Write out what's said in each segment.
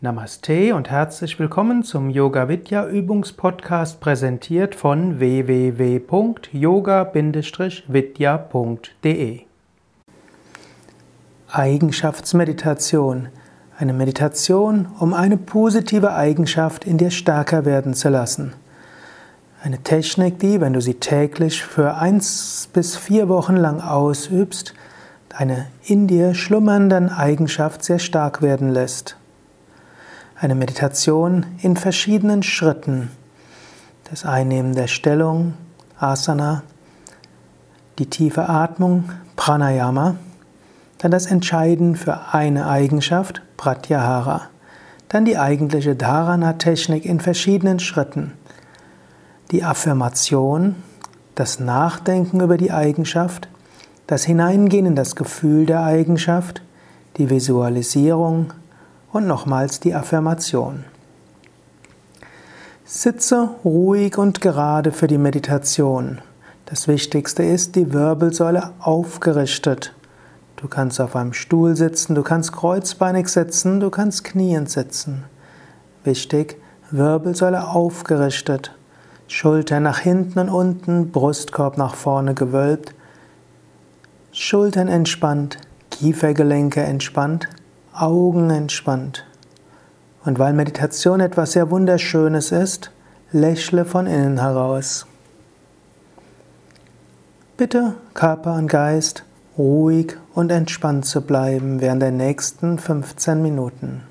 Namaste und herzlich willkommen zum Yoga Vidya Übungspodcast präsentiert von www.yoga-vidya.de. Eigenschaftsmeditation. Eine Meditation, um eine positive Eigenschaft in dir stärker werden zu lassen. Eine Technik, die, wenn du sie täglich für eins bis vier Wochen lang ausübst, eine in dir schlummernden Eigenschaft sehr stark werden lässt. Eine Meditation in verschiedenen Schritten. Das Einnehmen der Stellung, Asana, die tiefe Atmung, Pranayama, dann das Entscheiden für eine Eigenschaft, Pratyahara, dann die eigentliche Dharana-Technik in verschiedenen Schritten, die Affirmation, das Nachdenken über die Eigenschaft, das Hineingehen in das Gefühl der Eigenschaft, die Visualisierung, und nochmals die Affirmation. Sitze ruhig und gerade für die Meditation. Das Wichtigste ist die Wirbelsäule aufgerichtet. Du kannst auf einem Stuhl sitzen, du kannst kreuzbeinig sitzen, du kannst kniend sitzen. Wichtig, Wirbelsäule aufgerichtet. Schultern nach hinten und unten, Brustkorb nach vorne gewölbt. Schultern entspannt, Kiefergelenke entspannt, Augen entspannt. Und weil Meditation etwas sehr Wunderschönes ist, lächle von innen heraus. Bitte Körper und Geist ruhig und entspannt zu bleiben während der nächsten 15 Minuten.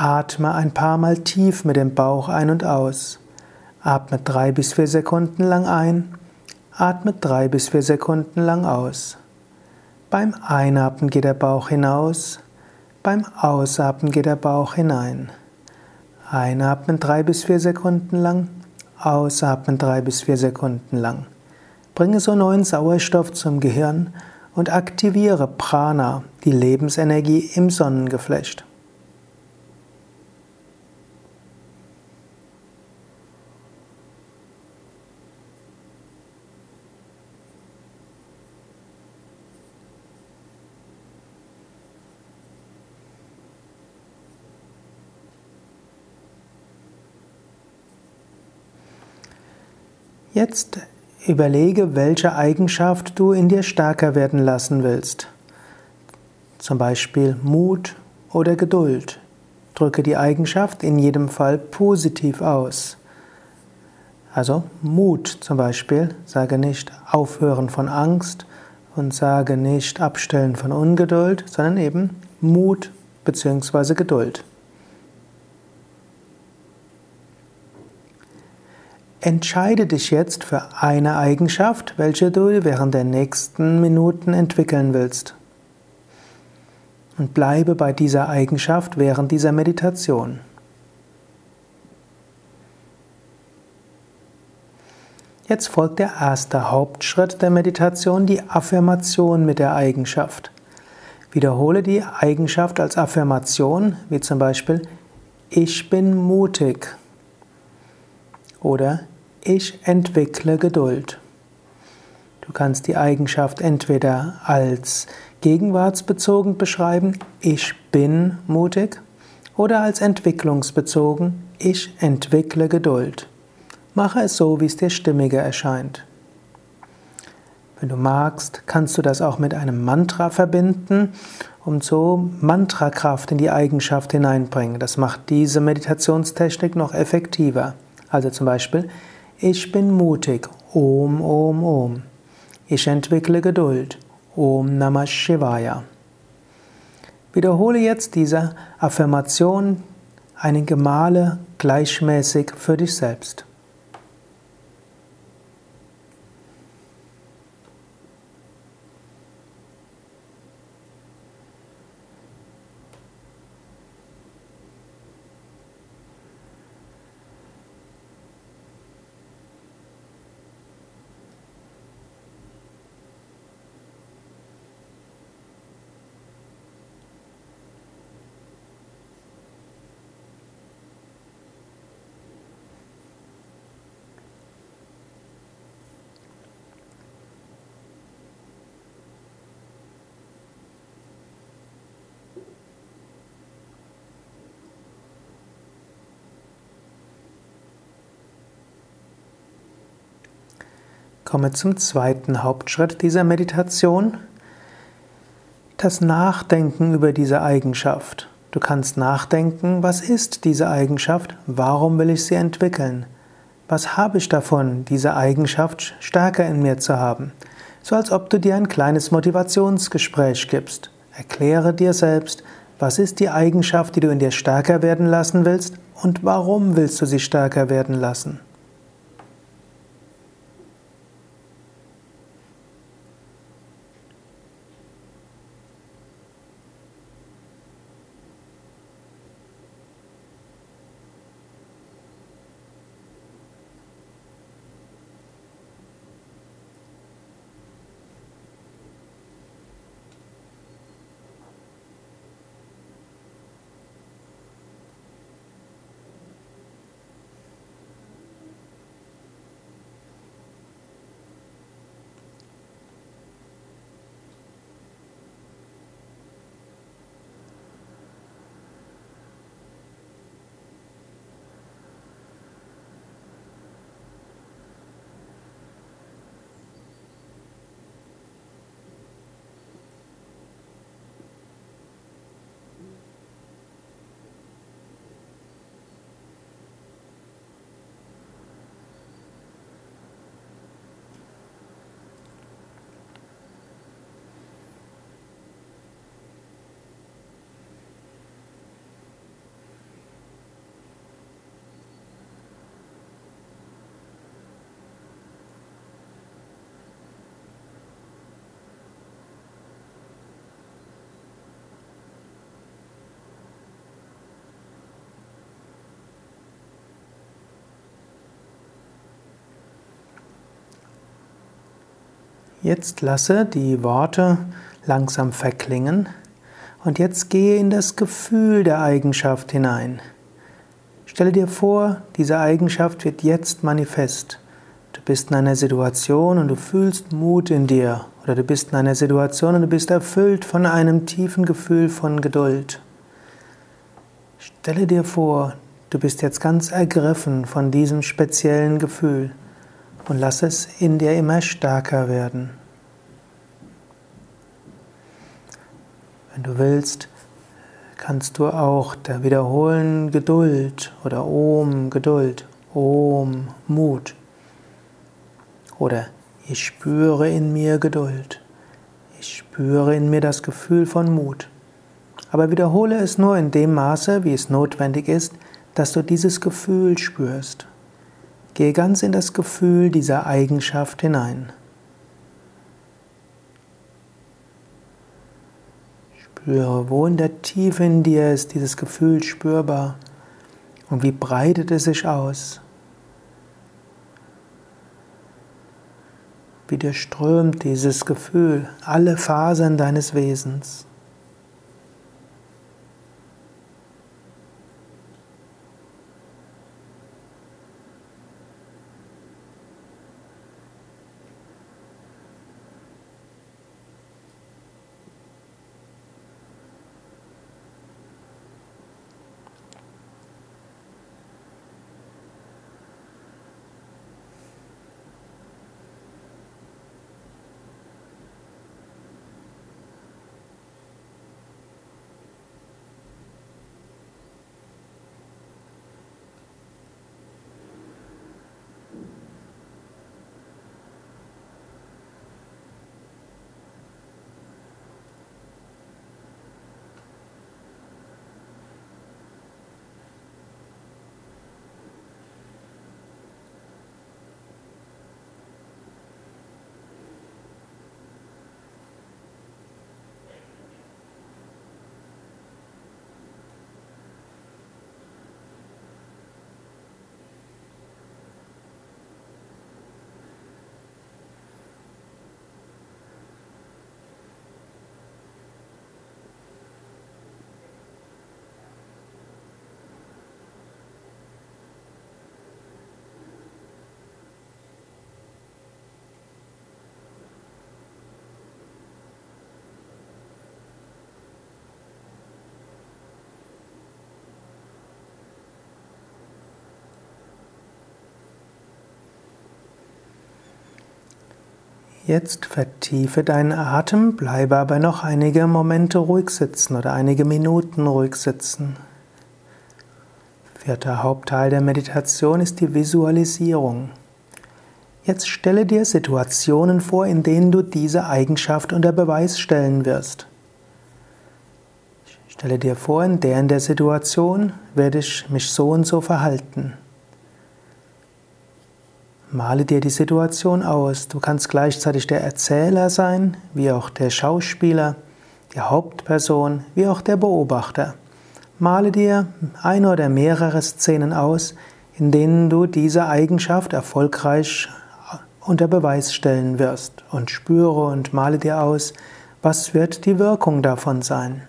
Atme ein paar Mal tief mit dem Bauch ein und aus. Atme drei bis vier Sekunden lang ein Atme drei bis vier Sekunden lang aus. Beim Einatmen geht der Bauch hinaus, beim Ausatmen geht der Bauch hinein. Einatmen drei bis vier Sekunden lang, ausatmen drei bis vier Sekunden lang. Bringe so neuen Sauerstoff zum Gehirn und aktiviere Prana, die Lebensenergie im Sonnengeflecht. Jetzt überlege, welche Eigenschaft du in dir stärker werden lassen willst. Zum Beispiel Mut oder Geduld. Drücke die Eigenschaft in jedem Fall positiv aus. Also Mut zum Beispiel, sage nicht aufhören von Angst und sage nicht abstellen von Ungeduld, sondern eben Mut bzw. Geduld. Entscheide dich jetzt für eine Eigenschaft, welche du während der nächsten Minuten entwickeln willst. Und bleibe bei dieser Eigenschaft während dieser Meditation. Jetzt folgt der erste Hauptschritt der Meditation, die Affirmation mit der Eigenschaft. Wiederhole die Eigenschaft als Affirmation, wie zum Beispiel Ich bin mutig oder ich entwickle Geduld. Du kannst die Eigenschaft entweder als gegenwartsbezogen beschreiben, ich bin mutig, oder als entwicklungsbezogen, ich entwickle Geduld. Mache es so, wie es dir stimmiger erscheint. Wenn du magst, kannst du das auch mit einem Mantra verbinden und so Mantrakraft in die Eigenschaft hineinbringen. Das macht diese Meditationstechnik noch effektiver. Also zum Beispiel, ich bin mutig, Om, Om, Om. Ich entwickle Geduld, Om Namah Shivaya. Wiederhole jetzt diese Affirmation einige Male gleichmäßig für dich selbst. Komme zum zweiten Hauptschritt dieser Meditation. Das Nachdenken über diese Eigenschaft. Du kannst nachdenken, was ist diese Eigenschaft? Warum will ich sie entwickeln? Was habe ich davon, diese Eigenschaft stärker in mir zu haben? So als ob du dir ein kleines Motivationsgespräch gibst. Erkläre dir selbst, was ist die Eigenschaft, die du in dir stärker werden lassen willst und warum willst du sie stärker werden lassen? Jetzt lasse die Worte langsam verklingen und jetzt gehe in das Gefühl der Eigenschaft hinein. Stelle dir vor, diese Eigenschaft wird jetzt manifest. Du bist in einer Situation und du fühlst Mut in dir oder du bist in einer Situation und du bist erfüllt von einem tiefen Gefühl von Geduld. Stelle dir vor, du bist jetzt ganz ergriffen von diesem speziellen Gefühl und lass es in dir immer stärker werden. Wenn du willst, kannst du auch wiederholen Geduld oder Om Geduld, Om Mut. Oder ich spüre in mir Geduld. Ich spüre in mir das Gefühl von Mut. Aber wiederhole es nur in dem Maße, wie es notwendig ist, dass du dieses Gefühl spürst. Gehe ganz in das Gefühl dieser Eigenschaft hinein. Spüre, wo in der Tiefe in dir ist dieses Gefühl spürbar und wie breitet es sich aus. Wie durchströmt dieses Gefühl alle Fasern deines Wesens. Jetzt vertiefe deinen Atem, bleibe aber noch einige Momente ruhig sitzen oder einige Minuten ruhig sitzen. Vierter Hauptteil der Meditation ist die Visualisierung. Jetzt stelle dir Situationen vor, in denen du diese Eigenschaft unter Beweis stellen wirst. Stelle dir vor, in der in der Situation werde ich mich so und so verhalten. Male dir die Situation aus. Du kannst gleichzeitig der Erzähler sein, wie auch der Schauspieler, die Hauptperson, wie auch der Beobachter. Male dir eine oder mehrere Szenen aus, in denen du diese Eigenschaft erfolgreich unter Beweis stellen wirst und spüre und male dir aus, was wird die Wirkung davon sein.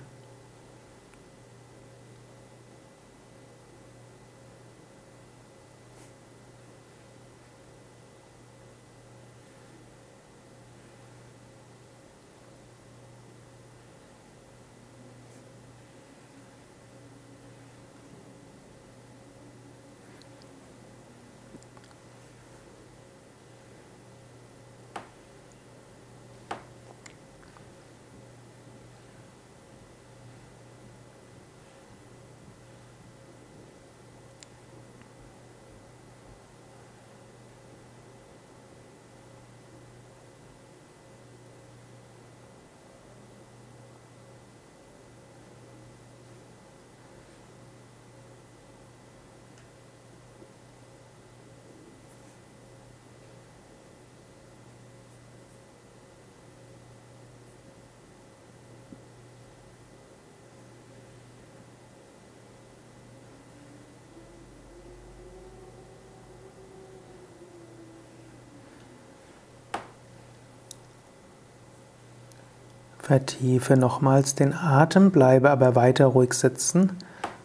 Vertiefe nochmals den Atem, bleibe aber weiter ruhig sitzen.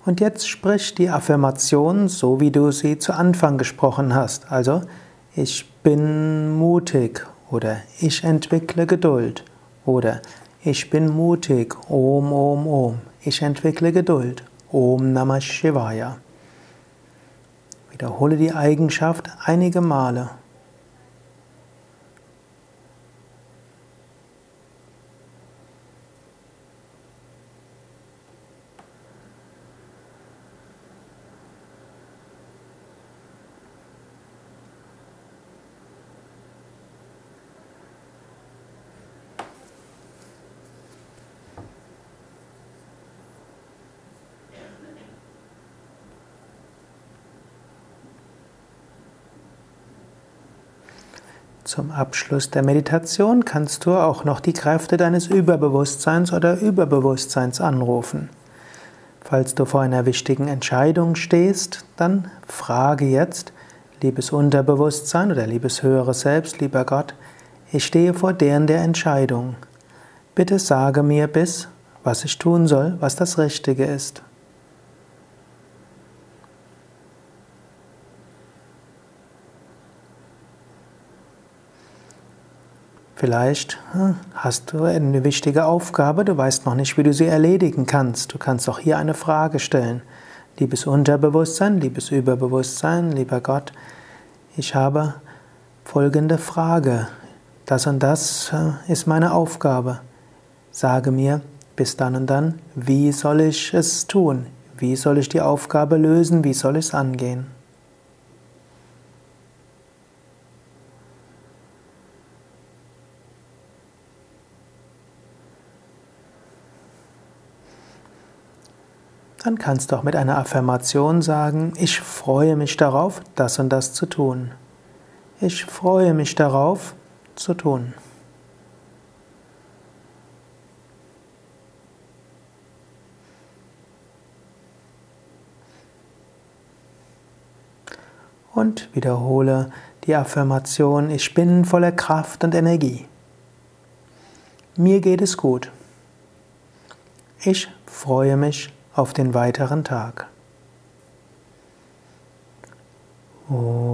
Und jetzt sprich die Affirmation so, wie du sie zu Anfang gesprochen hast. Also, ich bin mutig oder ich entwickle Geduld oder ich bin mutig, Om, Om, Om. Ich entwickle Geduld, Om Namah Shivaya. Wiederhole die Eigenschaft einige Male. Zum Abschluss der Meditation kannst du auch noch die Kräfte deines Überbewusstseins oder Überbewusstseins anrufen. Falls du vor einer wichtigen Entscheidung stehst, dann frage jetzt, liebes Unterbewusstsein oder liebes höhere Selbst, lieber Gott, ich stehe vor deren der Entscheidung. Bitte sage mir bis, was ich tun soll, was das Richtige ist. Vielleicht hm, hast du eine wichtige Aufgabe, du weißt noch nicht, wie du sie erledigen kannst. Du kannst auch hier eine Frage stellen. Liebes Unterbewusstsein, liebes Überbewusstsein, lieber Gott, ich habe folgende Frage. Das und das äh, ist meine Aufgabe. Sage mir bis dann und dann, wie soll ich es tun? Wie soll ich die Aufgabe lösen? Wie soll ich es angehen? Dann kannst du auch mit einer Affirmation sagen, ich freue mich darauf, das und das zu tun. Ich freue mich darauf, zu tun. Und wiederhole die Affirmation, ich bin voller Kraft und Energie. Mir geht es gut. Ich freue mich auf den weiteren Tag. Om.